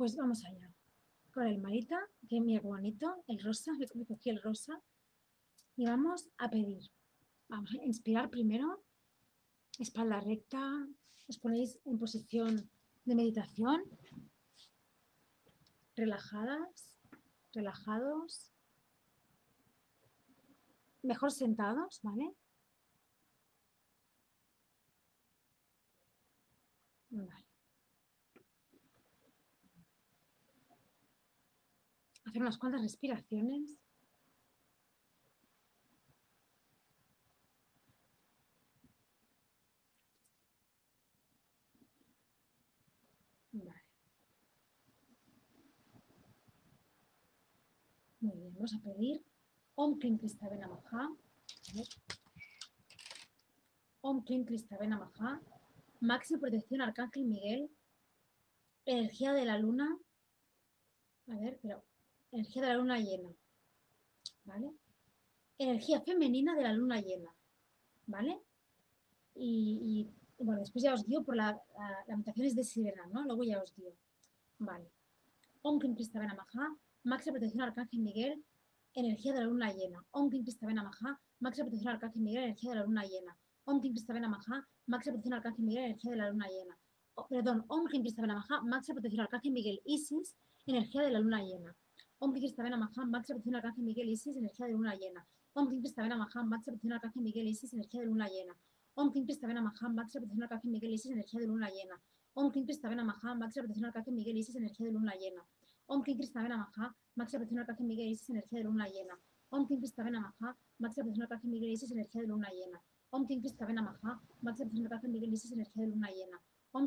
Pues vamos allá. Con el marita, que mira qué bonito, el rosa, me cogí el rosa. Y vamos a pedir. Vamos a inspirar primero, espalda recta, os ponéis en posición de meditación, relajadas, relajados, mejor sentados. Vale. Hacer unas cuantas respiraciones. Vale. Muy bien, vamos a pedir Om Klim Kristavena Maha. Om Klim Kristavena Maha. Máxima protección Arcángel Miguel. Energía de la luna. A ver, pero energía de la luna llena, ¿vale? Energía femenina de la luna llena, ¿vale? Y, bueno, después ya os dio por la, la, es de Sirena, ¿no? Luego ya os dio, ¿vale? Om Kim Kristavena Maha, máxima protección Arcángel Miguel, energía de la luna llena. Om Kim Kristavena Maha, máxima protección Arcángel Miguel, energía de la luna llena. Om Kim Kristavena Maha, máxima protección Arcángel Miguel, energía de la luna llena. perdón, Om Kim Kristavena Maha, máxima protección Arcángel Miguel, Isis, energía de la luna llena. Om Kri Stavena Maha, Max Protección Arcángel Miguel Isis, energía de luna llena. Om Kri Stavena Maha, Max Protección Arcángel Miguel Isis, energía de luna llena. Om Kri Stavena Maha, Max Protección Arcángel Miguel Isis, energía de luna llena. Om Kri Stavena Maha, Max Protección Arcángel Miguel Isis, energía de luna llena. Om Kri Stavena Maha, Max Protección Arcángel Miguel Isis, energía de luna llena. Om Kri Stavena Maha, Max Arcángel Miguel Isis, luna llena. Om Max Arcángel Miguel Isis, luna llena. Om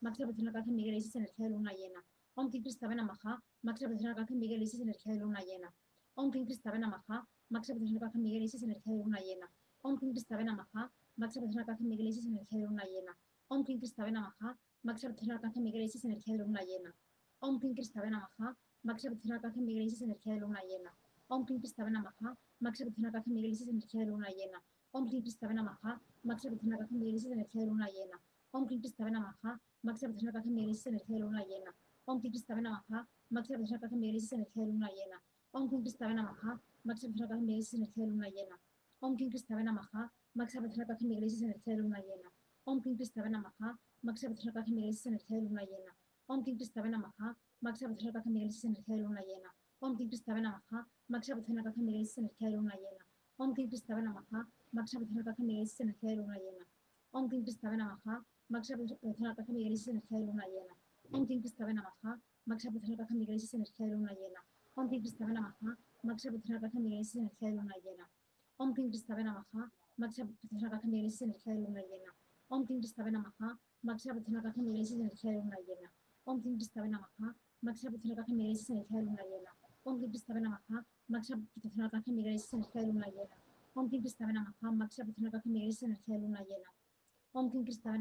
Max Arcángel Miguel Isis, luna llena. Om Kim Kristavena Maha, Max Arcángel Miguel Isis, energía de luna llena. Om Kim Kristavena Maha, Max Arcángel Miguel Isis, energía de luna llena. Om Kim Kristavena Maha, Max Arcángel Miguel Isis, energía de luna llena. Om Kim Kristavena Maha, Max Arcángel Miguel Isis, energía de luna llena. Om Kim Kristavena Maha, Max Arcángel Miguel Isis, energía de luna llena. Om Kim Kristavena Maha, Max Arcángel Miguel Isis, energía de luna llena. Om Kim Kristavena Maha, Max Arcángel Miguel Isis, energía de luna llena. Om Kim Kristavena Maha, Max Arcángel Miguel Isis, energía de luna llena. Om Kim Kristavena Maha, Max Representación Arcángel Miguel Isis, energía de luna llena. Om Kim Kristavena Maha, Max Representación Arcángel Miguel Isis, energía de luna llena. Om Kim Kristavena Maha, Max Representación Arcángel Miguel Isis, energía de luna llena. Om Kim Kristavena Maha, Max Representación Arcángel Miguel Isis, energía de luna llena. Om Kim Kristavena Maha, Max Representación Arcángel Miguel Isis, energía de luna llena. Om Kim Kristavena Maha, Max Representación Arcángel Miguel Isis, energía de luna llena. Om Kim Kristavena Maha, Max Representación Arcángel Miguel Isis, energía de luna llena. Om Kim Kristavena Maha, Max Representación Arcángel Miguel Isis, energía de luna llena. Om Tim Cristabe Maxa Putra Pajan de Grace, Energía de Luna Llena. Om Tim Cristabe Maxa Putra Pajan de Grace, Energía de Luna Llena. Om Tim Cristabe Maxa Putra Pajan de Grace, Energía de Luna Llena. Om Tim Cristabe Maxa Putra Pajan de Grace, Energía de Luna Llena. Om Tim Cristabe Maxa Putra Pajan de Grace, Energía de Luna Llena. Om Tim Cristabe Maxa Putra Pajan de Grace, Energía de Luna Llena. Om Tim Cristabe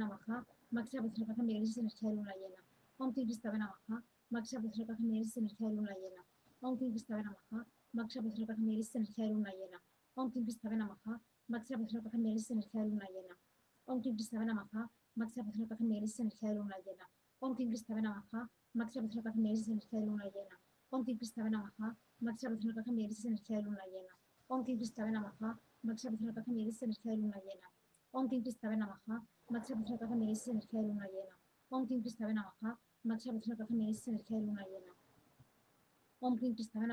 Maxa Putra de Luna Llena. Om Tinki Stavanamaha, Maksha Vajra Pajamiri Sinerhya Luna Llena. Om Tinki Stavanamaha, Maksha Vajra Pajamiri Sinerhya Luna Llena. Om Tinki Stavanamaha, Maksha Vajra Pajamiri Sinerhya Luna Llena. Om Tinki Stavanamaha, Maksha Vajra Pajamiri Sinerhya Luna Llena. Om Tinki Stavanamaha, Maksha Vajra Pajamiri Sinerhya Luna Llena. Om Tinki Stavanamaha, Maksha Vajra Pajamiri Luna Llena. Om Tinki Stavanamaha, Maksha Vajra Pajamiri Sinerhya Luna Llena. Om Tinki Stavanamaha, Maksha Vajra Pajamiri Luna Llena. Om Tinki Stavanamaha, Maksha Vajra Pajamiri Sinerhya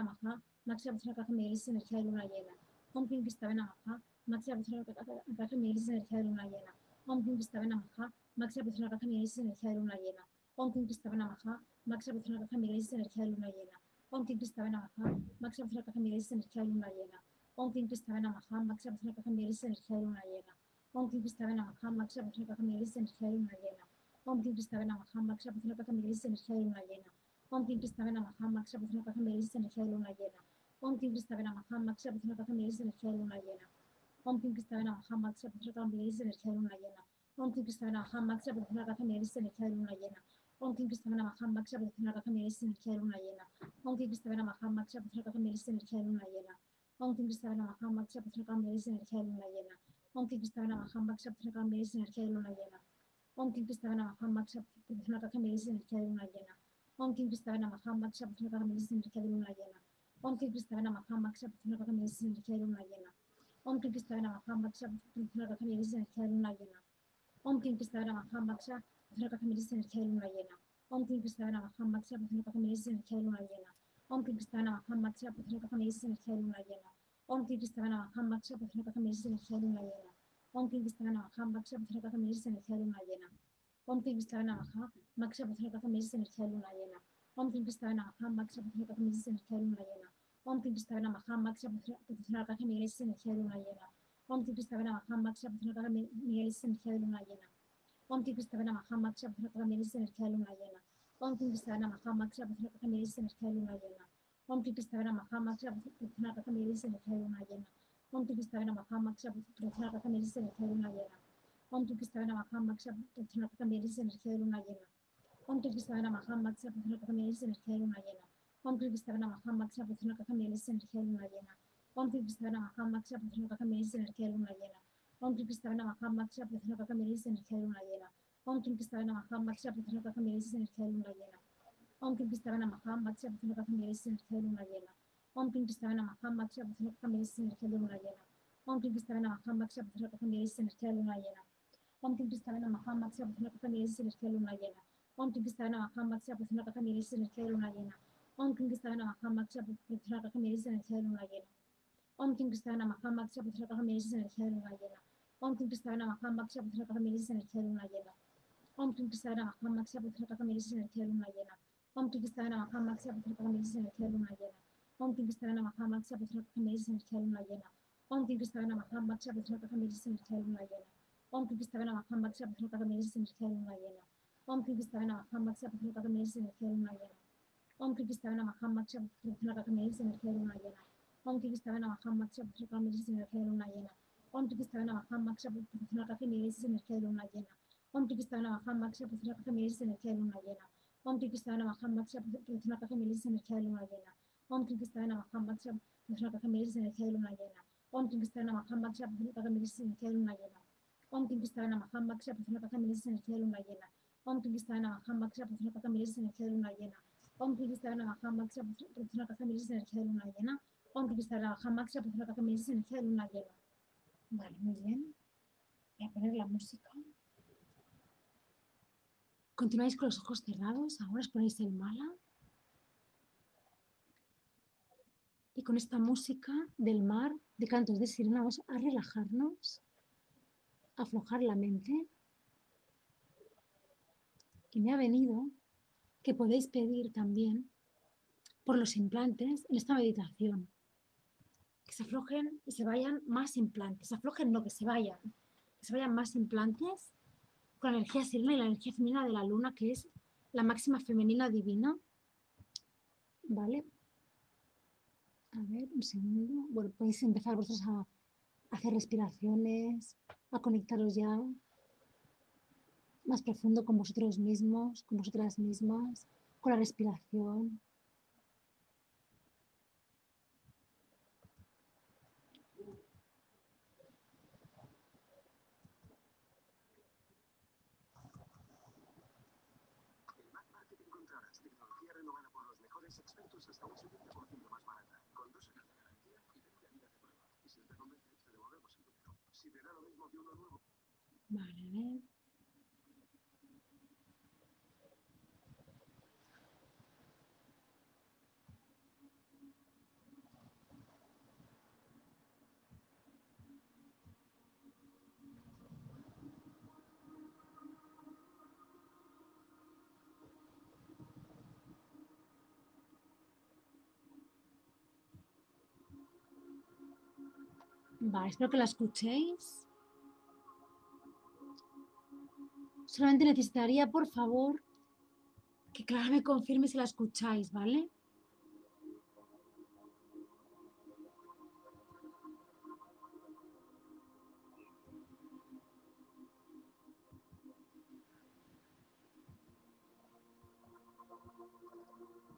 Maha, Max Representación Arcángel Miguel Isis, energía de luna llena. Om Kim Kristavena Maha, Max Representación Arcángel Miguel Isis, energía de luna llena. Om Kim Kristavena Maha, Max Representación Arcángel Miguel Isis, energía de luna llena. Om Kim Kristavena Maha, Max Representación Arcángel Miguel Isis, energía de luna llena. Om Kim Kristavena Maha, Max Representación Arcángel Miguel Isis, energía de luna llena. Om Kim Kristavena Maha, Max Representación Arcángel Miguel Isis, energía de luna llena. Om Kim Kristavena Maha, Max Representación Arcángel Miguel Isis, energía de luna llena. Om Kim Kristavena Maha, Max Representación Arcángel Miguel Isis, energía de luna llena. Om Kim Kristavena Maha, Max Representación Arcángel Miguel Isis, energía de luna llena. Om Kim Kristavena Maha, Max Representación Arcángel Miguel Isis, energía de luna llena. Om Kim Kristavena Maha, Max Representación Arcángel Miguel Isis, energía de luna llena. Om Kim Kristavena Maha, Max Representación Arcángel Miguel Isis, energía de luna llena. Om Kim Kristavena Maha, Max Representación Arcángel Miguel Isis, energía de luna llena. Om Kim Kristavena Maha, Max Representación Arcángel Miguel Isis, energía de luna llena. Om Kim Kristavena Maha, Max Representación Arcángel Miguel Isis, energía de luna llena. Om Kim Kristavena Maha, Max Representación Arcángel Miguel Isis, energía de luna llena. Om Kim Kristavena Maha, Max Representación Arcángel Miguel Isis, energía de energía de luna llena. Om Kim Kristavena Maha, Max Representación Arcángel Miguel Isis, energía de energía de luna llena. Om Kim Kristavena Maha, Max Representación Arcángel Miguel Isis, energía de energía de luna llena. Om Kim Kristavena Maha, Max Representación Arcángel Miguel Isis, energía de luna llena. Om Kim Kristava Namaha, Maksha Puthana Kaka Mereces energía de luna llena. Om Kim Kristava Namaha, Maksha Puthana Kaka Mereces energía de luna llena. Om Kim Kristava Namaha, Maksha Puthana Kaka Mereces energía de Mereces energía de. Om Kim Kristava Namaha, Maksha Puthana Kaka Mereces energía de luna llena. Om Kim Kristava Namaha, Maksha Puthana Kaka Mereces energía de luna llena. Om Kim Kristava Namaha, Maksha Puthana Kaka Mereces energía de luna llena. Om Kim Kristava Namaha, Maksha Puthana Kaka Mereces energía de luna llena. Om Kim Kristava Namaha, Maksha Puthana Kaka Mereces energía de luna llena. Om Kim Kristava Namaha, Maksha Puthana Kaka Mereces energía de luna llena. Om Kim Kristava Namaha, Maksha Puthana Kaka Mereces energía de luna llena. Om Kim Kristava Namaha, Maksha Puthana Kaka Mereces energía de luna llena. Om Kim Kristava Namaha, Maksha Puthana Kaka Mereces energía de luna llena. Om Kim Kristava Namaha, Maksha Puthana Kaka Mereces energía de luna llena. Om Kim Kristava Namaha, Maksha Puthana Kaka Mereces energía de luna llena. Om Kim Kristava Namaha, Maksha Puthana Kaka Mereces energía de luna llena. Om Kim Kristava Namaha, Maksha Puthana Kaka Mereces energía de luna llena. Om Kim Kristava Namaha, Maksha Puthana Kaka Mereces energía de luna llena. Om Kim Kristava Namaha, Maksha Puthana Kaka Mereces energía de luna llena. Om Kim Kristava Namaha, Maksha Puthana Kaka Mereces energía de luna llena. Om Kim Kristava Namaha, Maksha Puthana Kaka Mereces energía de luna llena. Om Kim Kristava Namaha, Maksha Puthana Kaka Mereces energía de luna llena. Om Kim Kristava Namaha, Maksha Puthana Kaka Mereces energía de luna llena. Om Kim Kristava Namaha, Maksha Puthana Kaka Mereces energía de luna llena. Om Kim Kristava Namaha, Maksha Puthana Kaka Mereces energía de luna llena. Om Kim Kristava Namaha, Maksha Puthana Kaka Mereces energía de luna llena. Om Kim Kristava Namaha, Maksha Puthana Kaka Mereces energía de luna llena. Energía de luna llena. Om Kim Kristava Namaha, Maksha Puthana Kaka Mereces energía de luna llena. Om Kim Kristava Namaha, Maksha Puthana Kaka Mereces energía de luna llena. Om Kim Kristava Namaha, Maksha Puthana Kaka Mereces energía de luna llena. Om Kim Kristava Namaha, Maksha Puthana Kaka Mereces energía de luna llena. Om Kim Kristava Namaha, Maksha Puthana Kaka Mereces energía de luna llena. Om Kim Kristava Namaha, Maksha Puthana Kaka Mereces energía de luna llena. Om Kim Kristava Namaha, Maksha Puthana Kaka Mereces energía de luna llena. Om Kim Kristava Namaha, Maksha Puthana Kaka Mereces energía de luna llena. Om Kim Kristava Namaha, Maksha Puthana Kaka Mereces energía de luna llena. Om Kim Kristava Namaha, Maksha Puthana Kaka Mereces energía de luna llena. Om Kim Kristava Namaha, Maksha Puthana Kaka Mereces energía de luna llena. Om Kim Kristava Namaha, Maksha Puthana Kaka Mereces energía de luna llena. Om Kim Kristava Namaha, Maksha Puthana Kaka Mereces energía de luna llena. Om Kim Kristava Namaha, Maksha Puthana Kaka Mereces energía de luna llena. Om Kim Kristava Namaha, Maksha Puthana Kaka Mereces energía de luna llena. Om Kim Kristava Namaha, Maksha Puthana Kaka Mereces energía de luna llena. Om Kim Kristava Namaha, Maksha Puthana Kaka Mereces energía de luna llena. Om Kim Kristava Namaha, Maksha Puthana Kaka Mereces energía de luna llena. Om Kim Kristava Namaha, Maksha Puthana Kaka Mereces energía de luna llena. Vale, muy bien. Voy a poner la música. Continuáis con los ojos cerrados. Ahora os ponéis el mala. Con esta música del mar, de cantos de sirena, vamos a relajarnos, a aflojar la mente. Y me ha venido que podéis pedir también por los implantes en esta meditación. Que se aflojen y se vayan más implantes. Se aflojen, no, que se vayan. Que se vayan más implantes con la energía sirena y la energía femenina de la luna, que es la máxima femenina divina. ¿Vale? A ver, un segundo. Bueno, podéis empezar vosotros a hacer respiraciones, a conectaros ya más profundo con vosotros mismos, con vosotras mismas, con la respiración. En Mac Market encontrarás tecnología renovada por los mejores expertos hasta un 70% más barata, con dos años de garantía y 20 días de prueba. Y si no te convence, te devolvemos el dinero. Si te da lo mismo que uno nuevo, Vale, a ver. Vale, espero que la escuchéis. Solamente necesitaría, por favor, que Clara me confirme si la escucháis, ¿vale?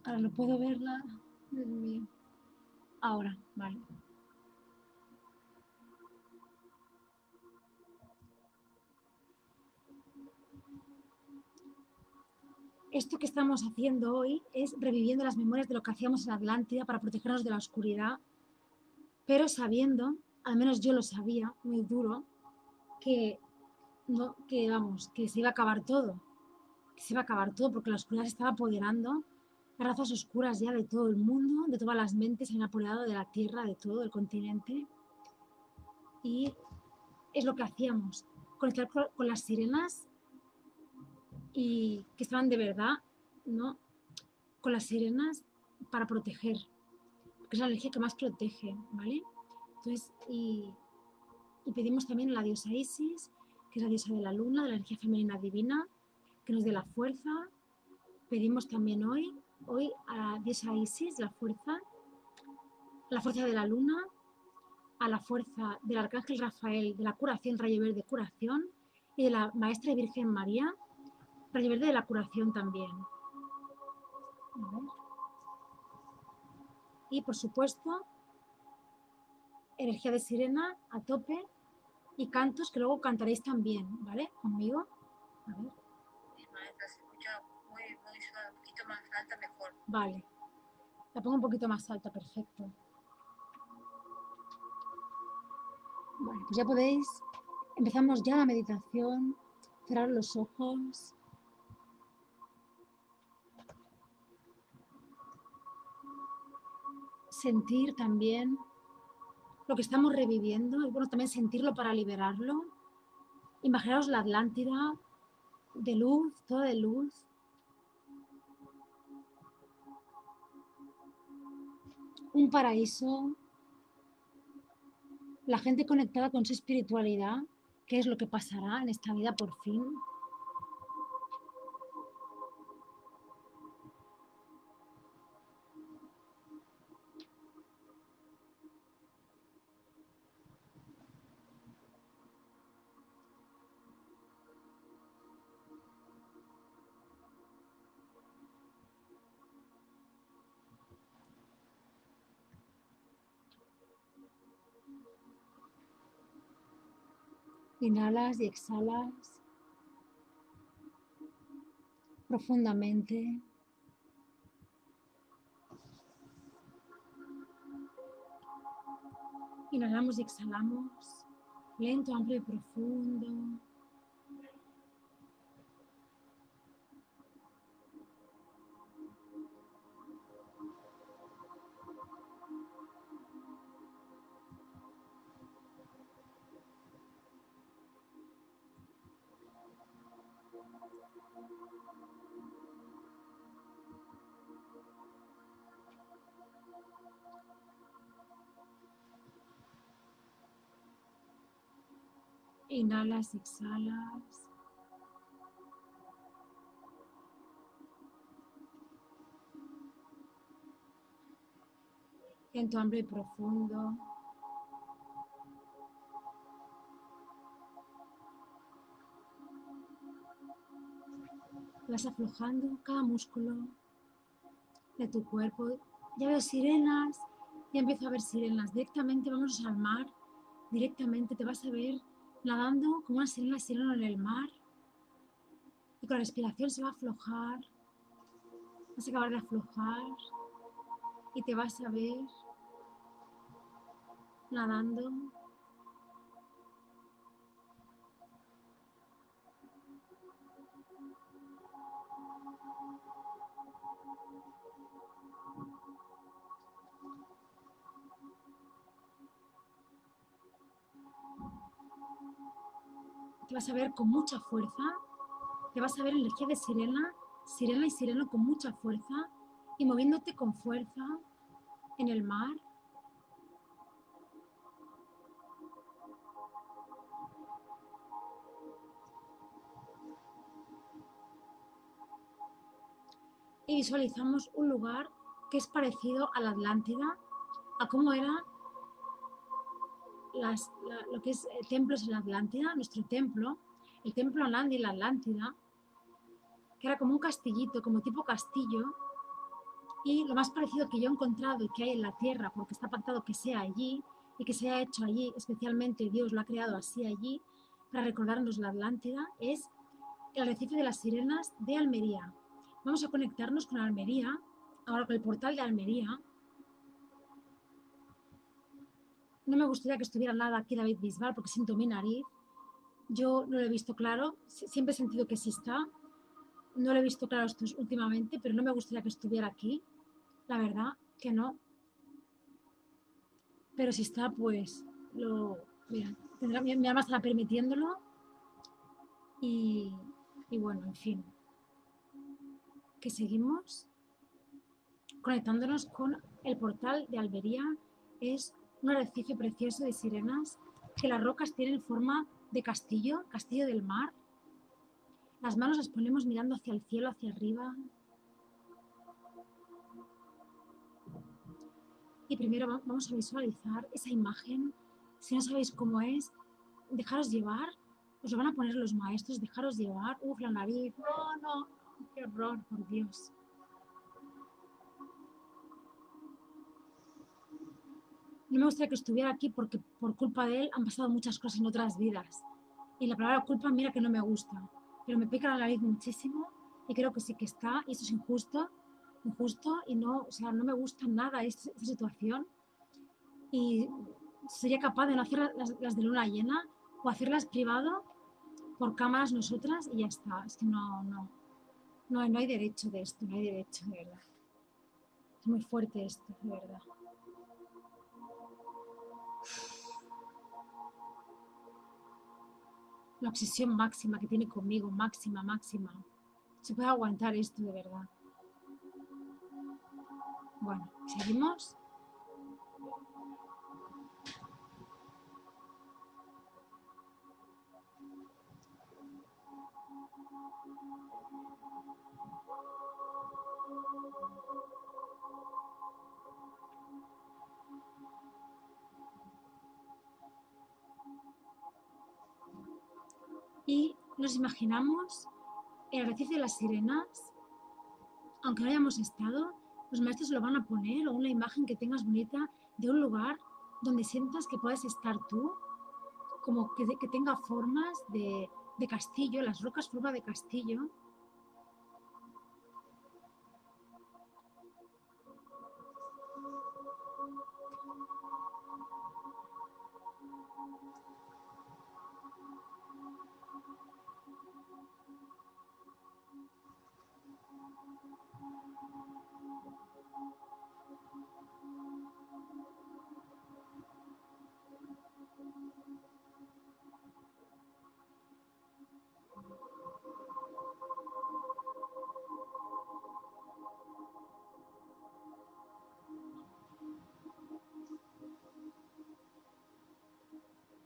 Ahora no puedo verla. Ahora, vale. Esto que estamos haciendo hoy es reviviendo las memorias de lo que hacíamos en Atlántida para protegernos de la oscuridad, pero sabiendo, al menos yo lo sabía, muy duro, que, no, que, vamos, que se iba a acabar todo, que se iba a acabar todo porque la oscuridad se estaba apoderando, las razas oscuras ya de todo el mundo, de todas las mentes se han apoderado de la Tierra, de todo el continente. Y es lo que hacíamos, conectar con las sirenas y que estaban de verdad, ¿no? Con las sirenas para proteger, porque es la energía que más protege, ¿vale? Entonces, y, y pedimos también a la diosa Isis, que es la diosa de la luna, de la energía femenina divina, que nos dé la fuerza. Pedimos también hoy, hoy a la diosa Isis, la fuerza, la fuerza de la luna, a la fuerza del arcángel Rafael, de la curación, rayo verde curación, y de la maestra Virgen María, rayo verde de la curación también. Y por supuesto, energía de sirena a tope y cantos que luego cantaréis también, ¿vale? Conmigo. A ver. Maestra, se escucha muy, muy suave, un poquito más alta, mejor. Vale. La pongo un poquito más alta, perfecto. Bueno, pues ya podéis. Empezamos ya la meditación. Cerrar los ojos. Sentir también lo que estamos reviviendo y bueno, también sentirlo para liberarlo. Imaginaos la Atlántida de luz, toda de luz. Un paraíso. La gente conectada con su espiritualidad, qué es lo que pasará en esta vida por fin. Inhalas y exhalas profundamente. Inhalamos y exhalamos, lento, amplio y profundo. Inhalas, exhalas. Lento, hambre y profundo. Vas aflojando cada músculo de tu cuerpo. Ya veo sirenas, ya empiezo a ver sirenas. Directamente vamos al mar, directamente te vas a ver nadando como una sirena, sirena en el mar. Y con la respiración se va a aflojar. Vas a acabar de aflojar. Y te vas a ver nadando. Vas a ver con mucha fuerza, te vas a ver energía de sirena, sirena y sireno con mucha fuerza y moviéndote con fuerza en el mar. Y visualizamos un lugar que es parecido a la Atlántida, a cómo era lo que es eh, templos en la Atlántida, nuestro templo, el templo Anandi en la Atlántida, que era como un castillito, como tipo castillo, y lo más parecido que yo he encontrado y que hay en la tierra, porque está pactado que sea allí y que se ha hecho allí, especialmente Dios lo ha creado así allí, para recordarnos la Atlántida, es el arrecife de las sirenas de Almería. Vamos a conectarnos con Almería, ahora con el portal de Almería. No me gustaría que estuviera nada aquí David Bisbal porque siento mi nariz. Yo no lo he visto claro, siempre he sentido que sí está. No lo he visto claro últimamente, pero no me gustaría que estuviera aquí. La verdad que no. Pero si está, pues lo. Mira, tendrá, mi, mi alma estará permitiéndolo. Y, y bueno, en fin. Que seguimos conectándonos con el portal de Albería. Es un arrecife precioso de sirenas que las rocas tienen forma de castillo, castillo del mar. Las manos las ponemos mirando hacia el cielo, hacia arriba. Y primero va- vamos a visualizar esa imagen. Si no sabéis cómo es, dejaros llevar. Os lo van a poner los maestros, dejaros llevar. Uf, la nariz. No, no, qué horror, por Dios. No me gustaría que estuviera aquí porque por culpa de él han pasado muchas cosas en otras vidas. Y la palabra culpa, mira que no me gusta. Pero me pica la nariz muchísimo y creo que sí que está. Y esto es injusto, injusto y no, o sea, no me gusta nada esta, situación. Y sería capaz de no hacer las, las de luna llena o hacerlas privado por cámaras nosotras y ya está. Es que no, no, no, no hay derecho de esto, no hay derecho, de verdad. Es muy fuerte esto, de verdad. La obsesión máxima que tiene conmigo, máxima, máxima. Se puede aguantar esto, de verdad. Bueno, seguimos. Y nos imaginamos el arrecife de las sirenas, aunque no hayamos estado, los maestros lo van a poner o una imagen que tengas bonita de un lugar donde sientas que puedes estar tú, como que, que tenga formas de, de castillo, las rocas forma de castillo.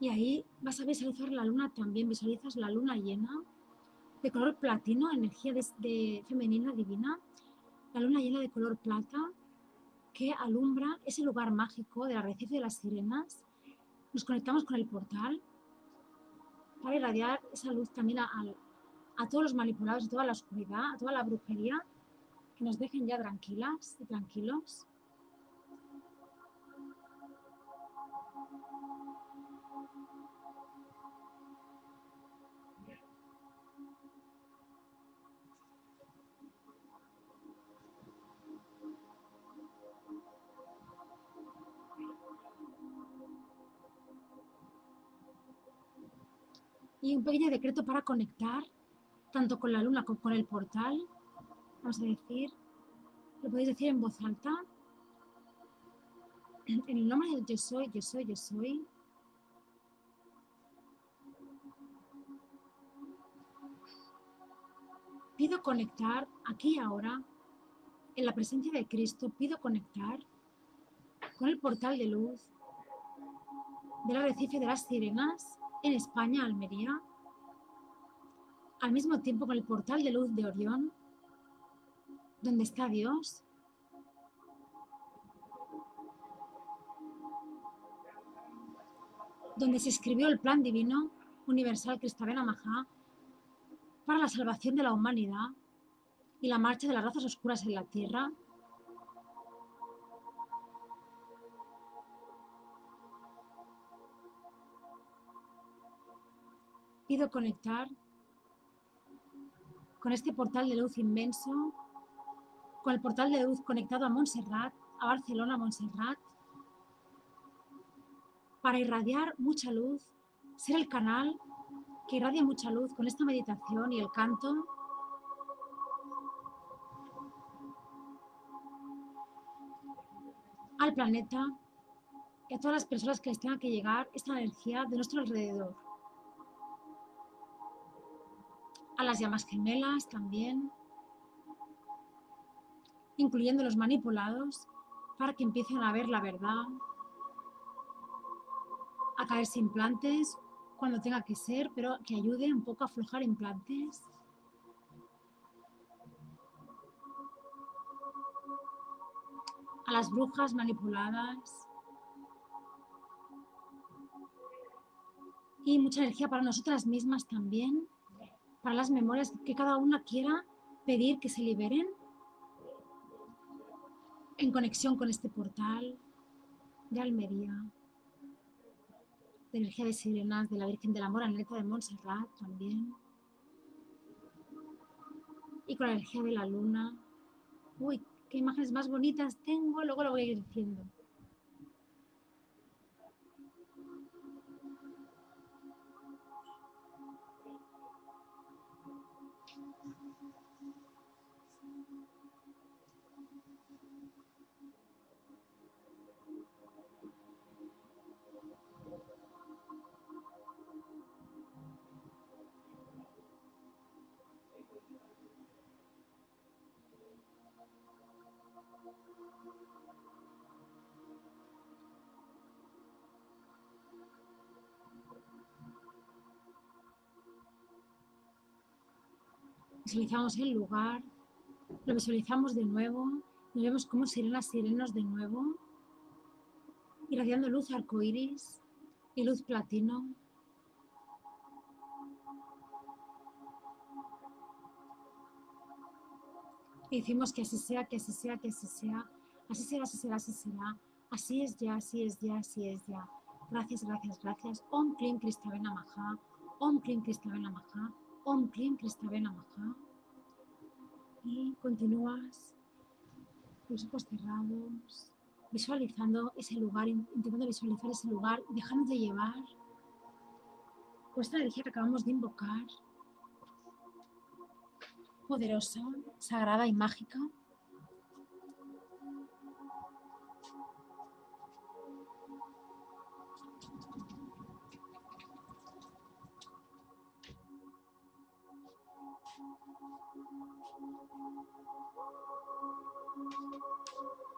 Y ahí vas a visualizar la luna también, visualizas la luna llena de color platino, energía de, femenina divina, la luna llena de color plata que alumbra ese lugar mágico del arrecife de las sirenas. Nos conectamos con el portal para irradiar esa luz también a, a todos los manipulados, a toda la oscuridad, a toda la brujería, que nos dejen ya tranquilas y tranquilos. Y un pequeño decreto para conectar tanto con la luna como con el portal. Vamos a decir, lo podéis decir en voz alta. En el nombre del yo soy, yo soy, yo soy. Pido conectar aquí y ahora, en la presencia de Cristo, pido conectar con el portal de luz del arrecife de las sirenas en España, Almería, al mismo tiempo con el portal de luz de Orión, donde está Dios, donde se escribió el plan divino universal Cristavena Majá para la salvación de la humanidad y la marcha de las razas oscuras en la tierra, pido conectar con este portal de luz inmenso con el portal de luz conectado a Montserrat, a Barcelona, Montserrat, para irradiar mucha luz, ser el canal que irradia mucha luz con esta meditación y el canto. al planeta y a todas las personas que les tenga que llegar esta energía de nuestro alrededor. A las llamas gemelas también, incluyendo los manipulados, para que empiecen a ver la verdad, a caerse implantes cuando tenga que ser, pero que ayude un poco a aflojar implantes. A las brujas manipuladas. Y mucha energía para nosotras mismas también, para las memorias que cada una quiera pedir que se liberen en conexión con este portal de Almería de energía de sirenas de la Virgen del Amor, Aneta de Montserrat también. Y con la energía de la luna. Uy, qué imágenes más bonitas tengo, luego lo voy a ir diciendo. Visualizamos el lugar, lo visualizamos de nuevo y vemos cómo sirenas sirenos de nuevo, irradiando luz arcoíris y luz platino. Y decimos que así sea, que así sea, que así sea, así será, así será, así será, así es ya, así es ya, así es ya. Gracias, gracias, gracias. Om Klim Kristavena Maha, Om Klim Kristavena Maha. Om Klim Kristavena Maha. Y continúas los ojos cerrados, visualizando ese lugar, intentando visualizar ese lugar, dejándote llevar con esta energía que acabamos de invocar, poderosa, sagrada y mágica. Thank you.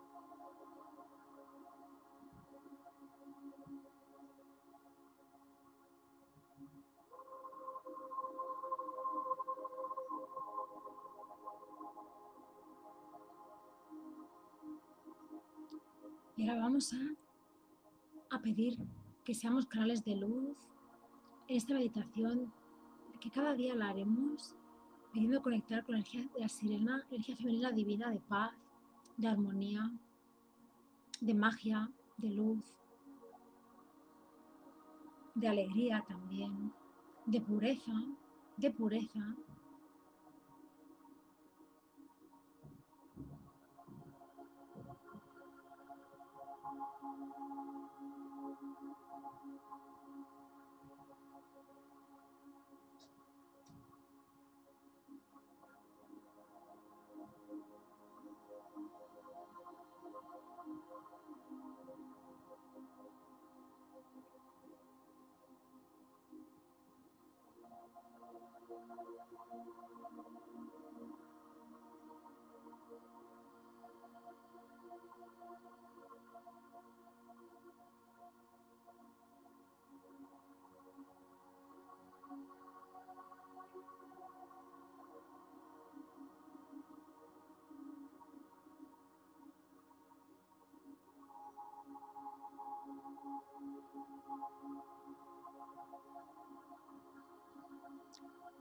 Y ahora vamos a, a pedir que seamos canales de luz en esta meditación, que cada día la haremos pidiendo conectar con la energía la sirena, energía femenina divina de paz, de armonía, de magia, de luz, de alegría también, de pureza, de pureza,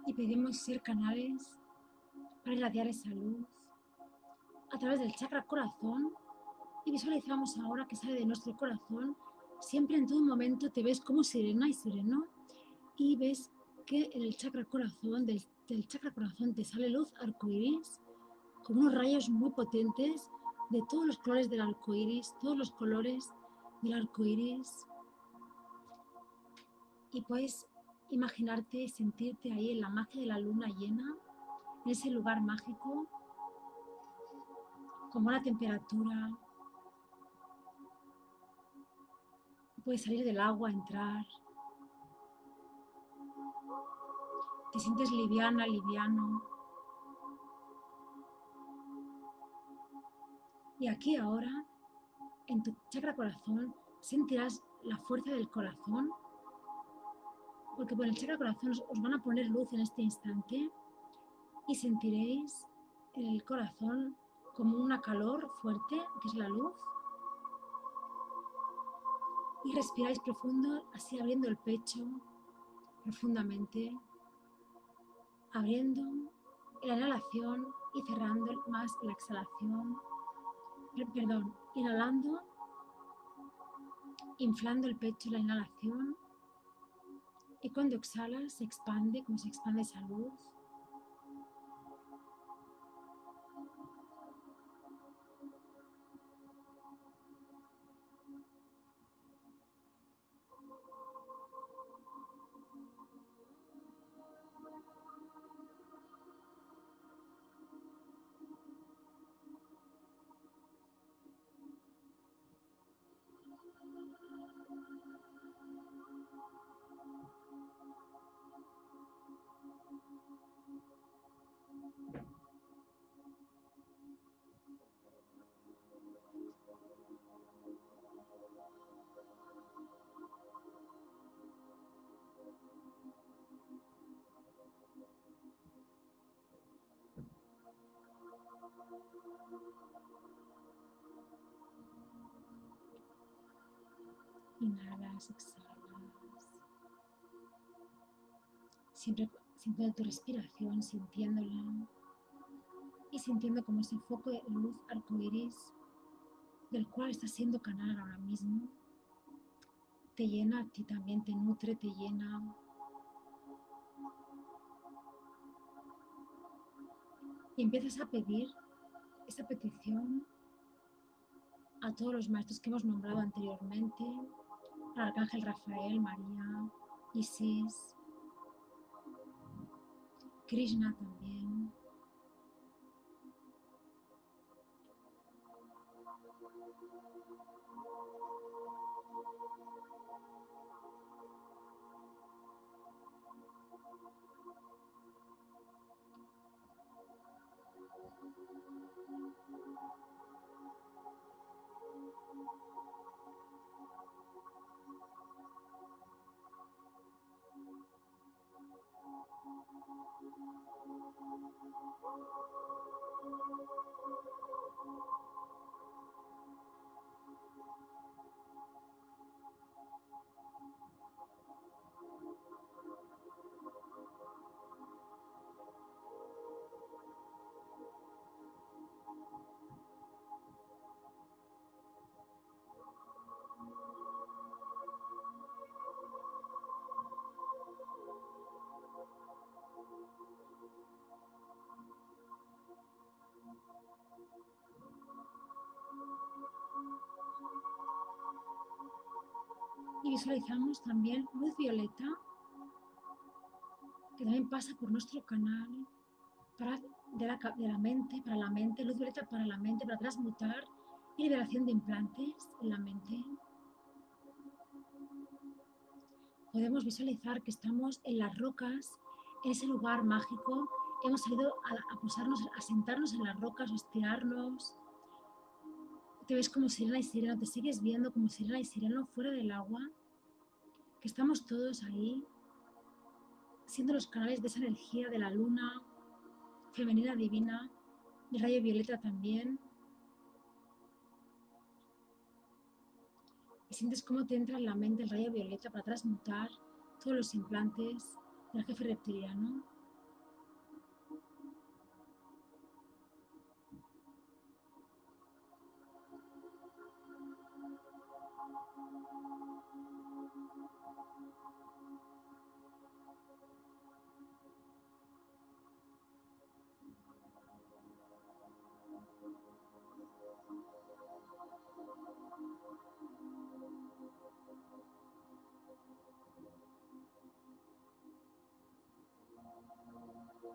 Y pedimos ser canales para irradiar esa luz a través del chakra corazón y visualizamos ahora que sale de nuestro corazón. Siempre en todo momento te ves como serena y sereno y ves que en el chakra corazón, del, del chakra corazón te sale luz arcoiris con unos rayos muy potentes de todos los colores del arco iris, todos los colores del arco iris. Y puedes imaginarte, sentirte ahí en la magia de la luna llena, en ese lugar mágico, como la temperatura. Puedes salir del agua, entrar. Te sientes liviana, liviano. Y aquí ahora, en tu chakra corazón, sentirás la fuerza del corazón, porque por el chakra corazón os, van a poner luz en este instante y sentiréis el corazón como una calor fuerte, que es la luz. Y respiráis profundo, así abriendo el pecho profundamente, abriendo la inhalación y cerrando más la exhalación perdón, inhalando, inflando el pecho la inhalación y cuando exhalas se expande como se expande esa luz. Inhalas, exhalas. Siempre sintiendo tu respiración, sintiéndola y sintiendo como ese foco de luz arcoíris del cual estás siendo canal ahora mismo te llena a ti también, te nutre, te llena. Y empiezas a pedir esa petición a todos los maestros que hemos nombrado anteriormente, Arcángel Rafael, María, Isis, Krishna también. Thank you. Y visualizamos también luz violeta que también pasa por nuestro canal para, de, la, de la mente, para la mente, luz violeta para la mente, para transmutar y liberación de implantes en la mente. Podemos visualizar que estamos en las rocas, en ese lugar mágico. Hemos salido a, a posarnos, a sentarnos en las rocas, a estirarnos. Te ves como sirena y sireno, te sigues viendo como sirena y sireno fuera del agua. Que estamos todos ahí, siendo los canales de esa energía de la luna femenina divina, del rayo violeta también. Y sientes cómo te entra en la mente el rayo violeta para transmutar todos los implantes del jefe reptiliano.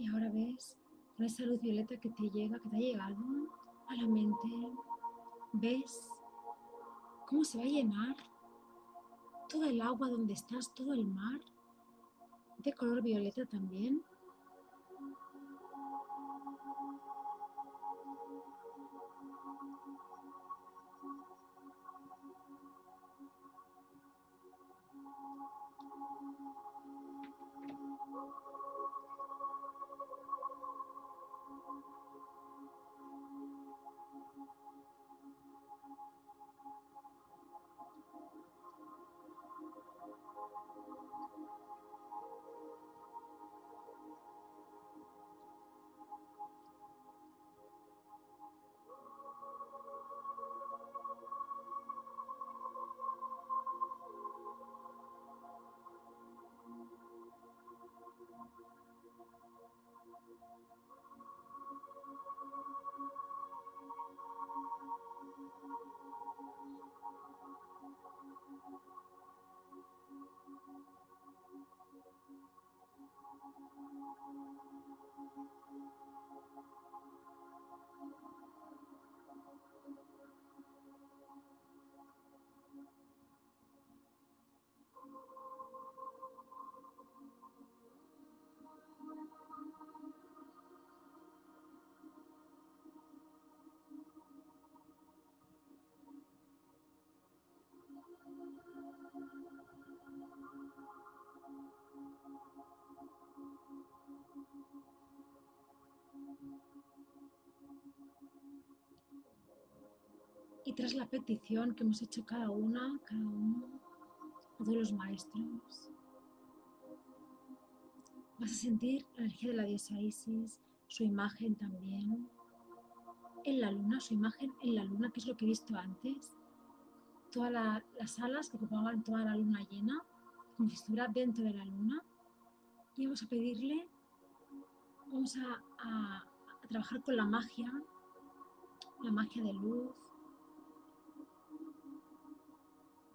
Y ahora ves con esa luz violeta que te llega, que te ha llegado a la mente, ves cómo se va a llenar todo el agua donde estás, todo el mar, de color violeta también. Y tras la petición que hemos hecho cada una, cada uno, todos los maestros, vas a sentir la energía de la diosa Isis, su imagen también, en la luna, su imagen en la luna, que es lo que he visto antes, todas las alas que ocupaban toda la luna llena, si estuviera dentro de la luna, y vamos a pedirle, vamos a, a trabajar con la magia, la magia de luz,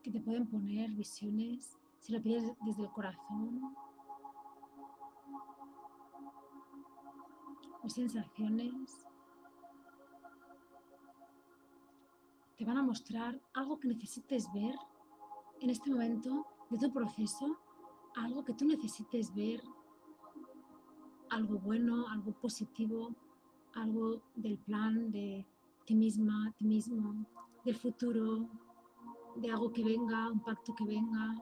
que te pueden poner visiones, si lo pides desde el corazón, o sensaciones. Te van a mostrar algo que necesites ver en este momento de tu proceso, algo que tú necesites ver, algo bueno, algo positivo, algo del plan de ti misma, ti mismo, del futuro, de algo que venga, un pacto que venga,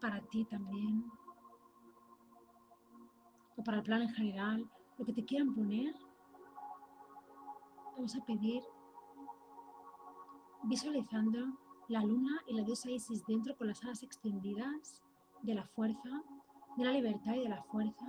para ti también, o para el plan en general, lo que te quieran poner, vamos a pedir visualizando la luna y la diosa Isis dentro con las alas extendidas de la fuerza, de la libertad y de la fuerza,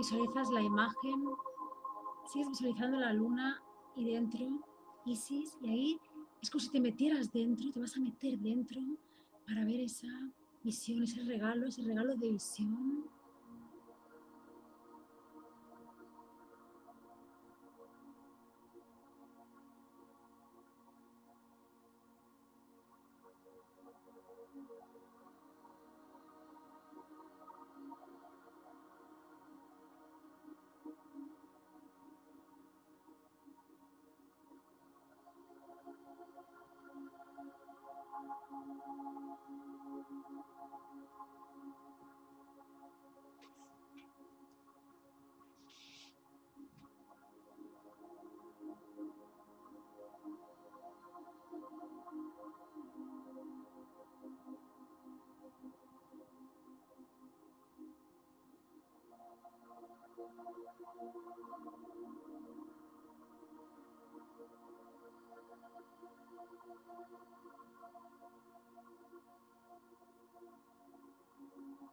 Visualizas la imagen sigues visualizando la luna y dentro Isis, y ahí es como si te metieras dentro, te vas a meter dentro para ver esa visión, ese regalo, ese regalo de visión.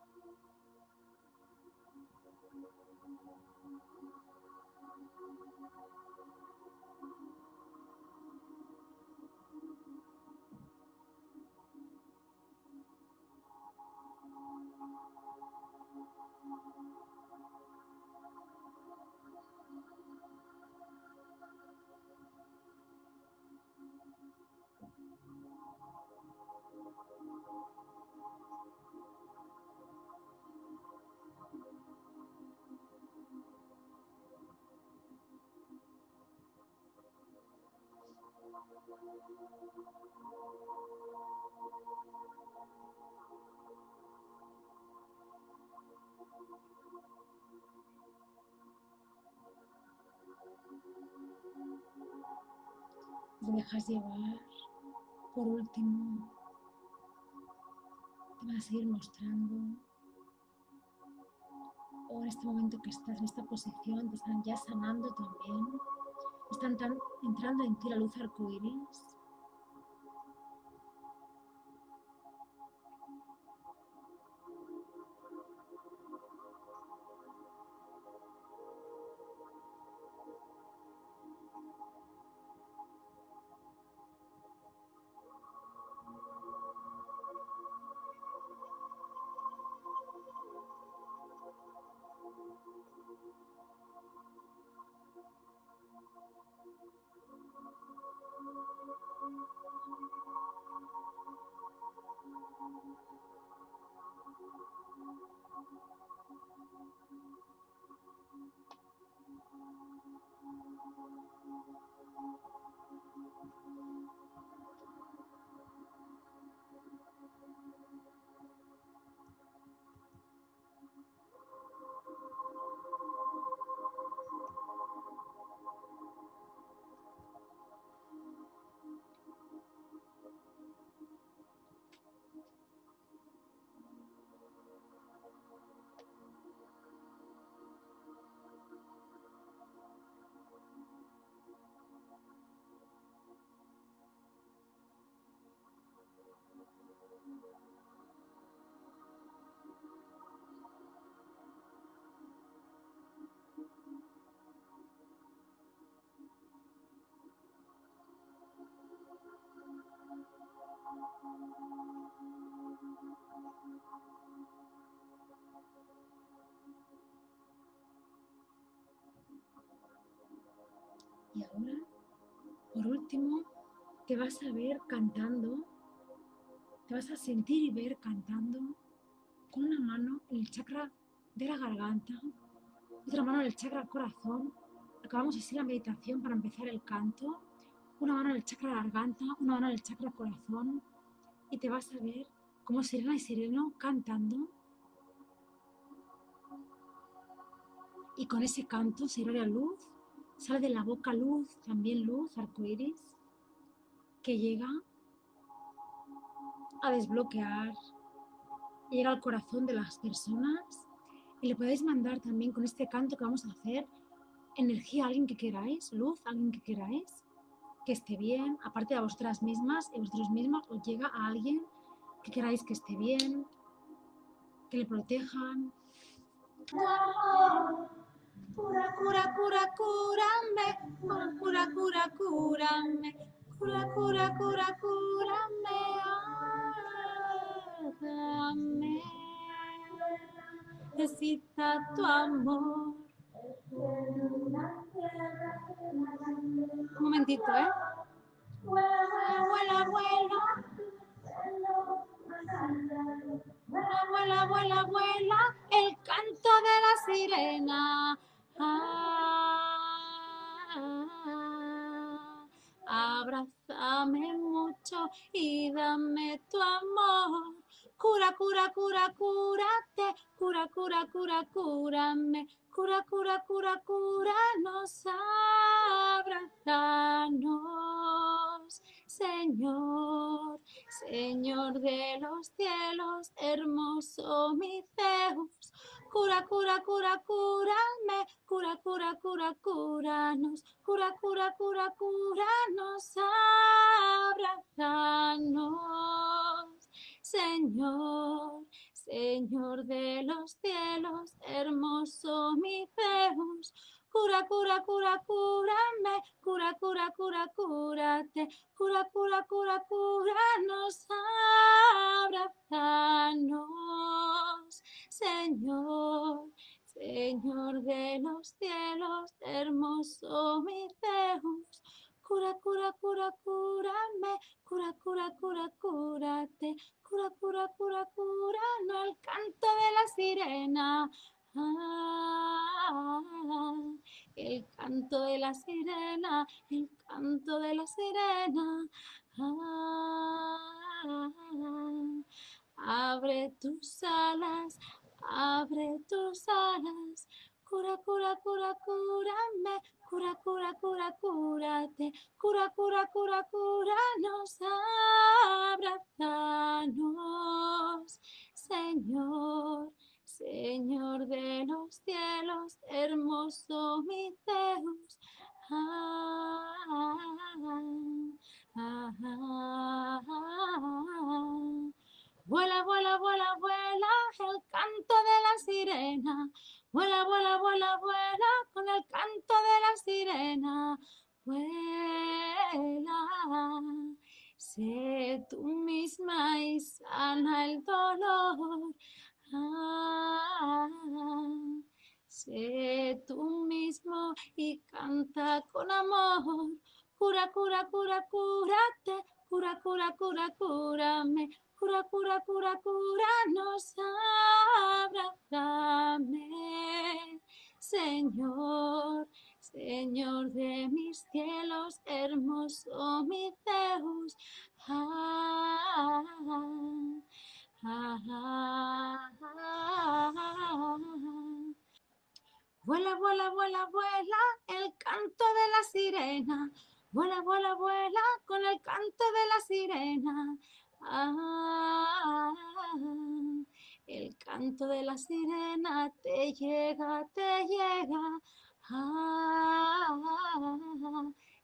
Thank you. Te dejas llevar. Por último, te vas a ir mostrando. O en este momento que estás en esta posición, te están ya sanando también. Están entrando en ti la luz arcoíris. Thank you. Y ahora, por último, te vas a ver cantando, te vas a sentir y ver cantando con una mano en el chakra de la garganta, otra mano en el chakra del corazón. Acabamos así la meditación para empezar el canto. Una mano en el chakra la garganta, una mano en el chakra corazón. Y te vas a ver como serena y sereno cantando. Y con ese canto se irradia luz Sale de la boca luz, también luz, arcoíris, que llega a desbloquear, llega al corazón de las personas. Y le podéis mandar también con este canto que vamos a hacer energía a alguien que queráis, luz a alguien que queráis, que esté bien, aparte de a vosotras mismas y vosotros mismos, os llega a alguien que queráis que esté bien, que le protejan, Cura, cura, cura, cúrame. Cura, cura, cura, cúrame. Cura, cura, cura, cúrame. Hágame. Necesita tu amor. Un momentito, ¿eh? Vuela, vuela. Vuela, vuela, vuela, vuela. El canto de la sirena. Ah, abrázame mucho y dame tu amor. Cura, cura, cura, cúrate. Cura, cura, cura, cúrame. Cura, cura, cura, cúranos. Abrazanos, Señor. Señor de los cielos, hermoso mi Zeus. Cura, cura, cura, cúrame, cura, cura, cura, cúranos, cura, cura, cura, cúranos, abrazanos, Señor, Señor de los cielos, hermoso mi Zeus. Cura, cura, cura, cúrame, cura, cura, cura, cúrate, cura, cura, cura, cúranos, abrazanos, Señor, Señor de los cielos, hermoso mi Zeus. Cura, cura, cura, cúrame, cura, cura, cura, cúrate, cura, cura, cura, cura, no el canto de la sirena. Ah, el canto de la sirena, el canto de la sirena. Ah, abre tus alas, abre tus alas. Cura, cura, cura, cúrame, cura, cura, cura, cúrate, cura, cura, cura, cúranos, abrazanos, Señor, Señor de los cielos, hermoso mi ah, vuela, vuela, vuela, vuela, el canto de la sirena. Vuela, vuela, vuela, vuela, con el canto de la sirena. Vuela, sé tú Cura, cura, cura, cúrate, cura, cura, cura, cura, cura, cura, cura, nos abrázame, Señor, Señor de mis cielos, hermoso mi Deus. Ah, ah, ah, ah. Vuela, vuela, vuela, vuela, el canto de la sirena. Vuela, vuela, vuela, con el canto de la sirena. Ah, el canto de la sirena te llega, te llega. Ah,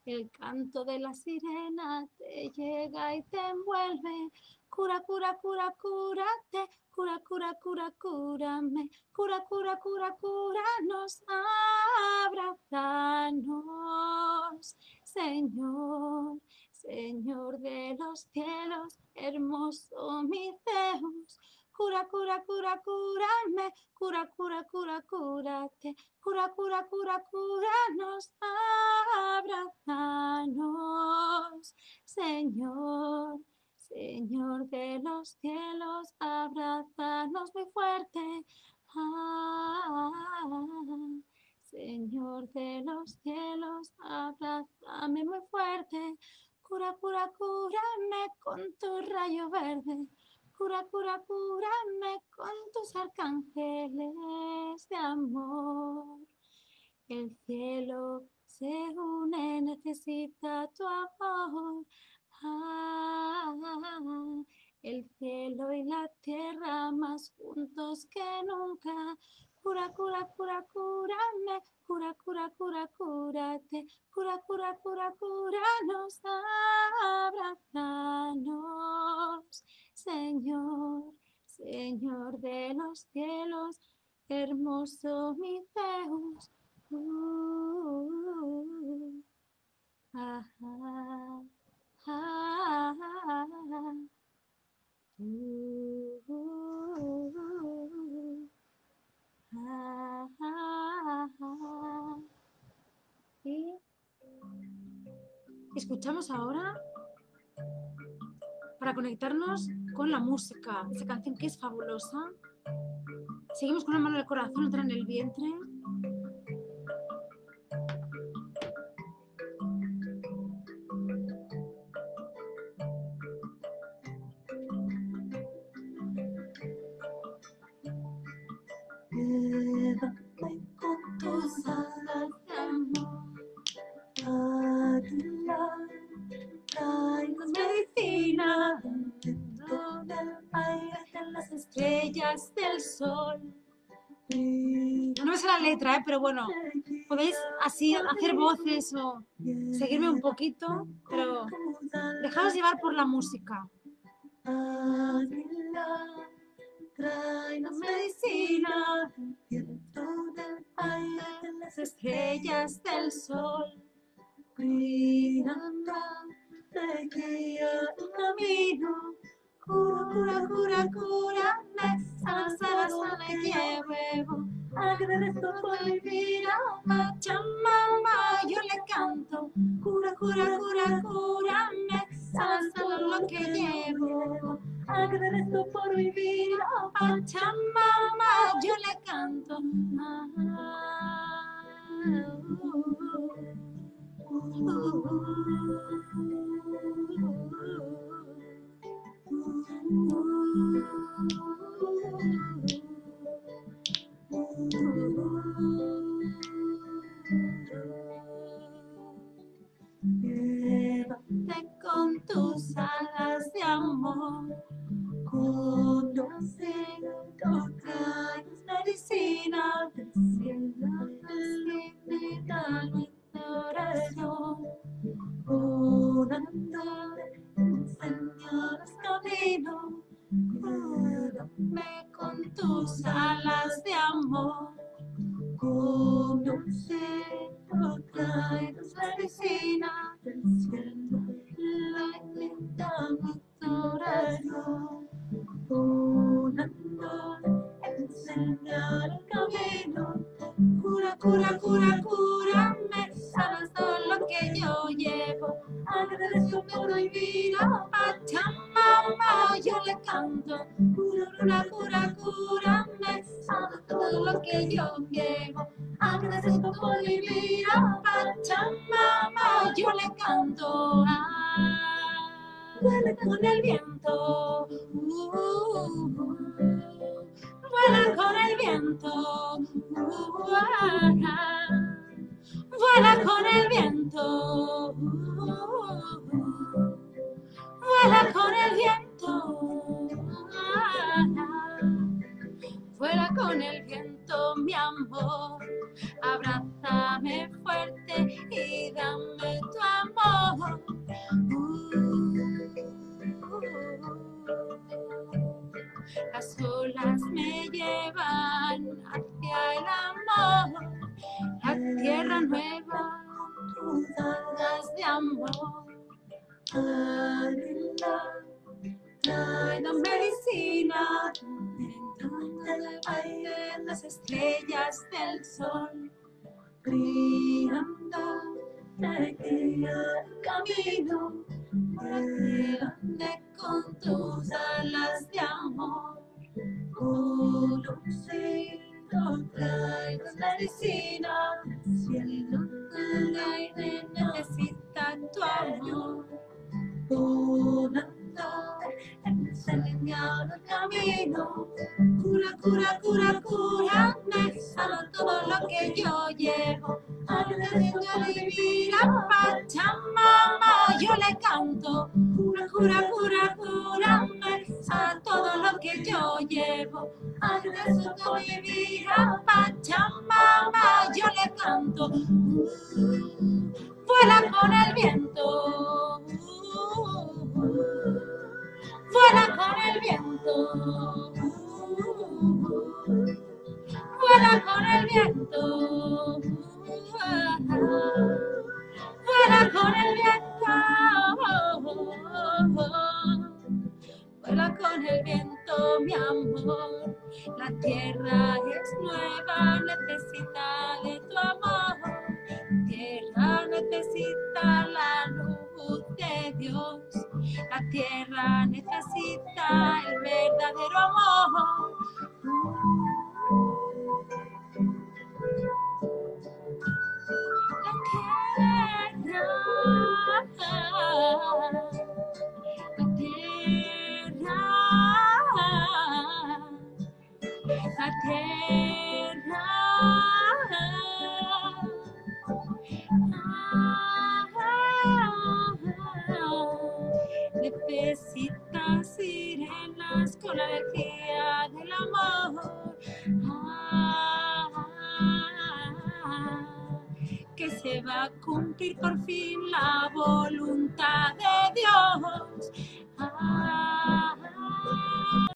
el canto de la sirena te llega y te envuelve. Cura, cura, cura, cúrate. Cura, cura, cura, cúrame. Cura, cura, cura, cúranos. Abrazanos, Señor. Señor de los cielos, hermoso mi Deus. Cura, cura, cura, cúrame, cura, cura, cura, cúrate, cura, cura, cura, cúranos, abrazanos, Señor, Señor de los cielos, abrazanos muy fuerte. Ah, Señor de los cielos, fuerte. Cura, cura, cúrame con tu rayo verde. Cura, cura, cúrame con tus arcángeles de amor. El cielo se une, necesita tu amor. Ah, el cielo y la tierra más juntos que nunca. Cura, cura, cura, cúrame, cura, cura, cura, cúrate, cura, cura, cura, cúranos, abrazanos, Señor, Señor de los cielos, hermoso mi Deus. Uh, ah, ah, ah, uh, y escuchamos ahora para conectarnos con la música, esa canción que es fabulosa. Seguimos con una mano en el corazón, otra en el vientre. Pero bueno, podéis así hacer voces o seguirme un poquito, pero dejaos llevar por la música. Tráenos medicina. Dentro del aire las Estrellas del sol. Cuidando guía tu camino. Cura, cura, cura, cúrame. Sana, sana, sana. Agradezco por mi vida. Pachamama, yo le canto. Cura, Cura, cura. Sana, sana lo que llevo. Agradezco por mi vida. Pachamama, yo le canto. Levante con tus alas de amor, conocen, tocan medicina del cielo, felicidad y oración, curando, enseñando los caminos. Envuélveme con tus alas de amor, como un cerro traes la vecina del cielo, la linda mi torero, volando, enseñar el camino, cura, cura, cura. Vuela con el viento. vuela con el viento. Vuela con el viento, mi amor. Abrázame fuerte y dame tu amor. Las olas me llevan hacia el amor. La tierra nueva, tus alas de amor. Traigan medicina, donde bailen las estrellas del sol, brillando, el camino, delante con tus alas de amor. Oh, lucero, traigas medicina, cielo, el aire necesita tu amor. Volando, enseñando el camino. Cura, cura, cura, cura, me sana todo lo que yo llevo. A Pachamama, yo le canto. Cura, cura, cura, cura, me sana todo lo que yo llevo. Agradeciendo vivir a Pachamama, yo le canto. Vuela con el viento. Vuela con el viento. Vuela con el viento. Vuela con el viento. Vuela con el viento, mi amor. La tierra es nueva, necesita de tu amor. Tierra necesita la luz de Dios. La tierra necesita el verdadero amor. Necesitas sirenas con la energía del amor. va a cumplir por fin la voluntad de Dios. Ah,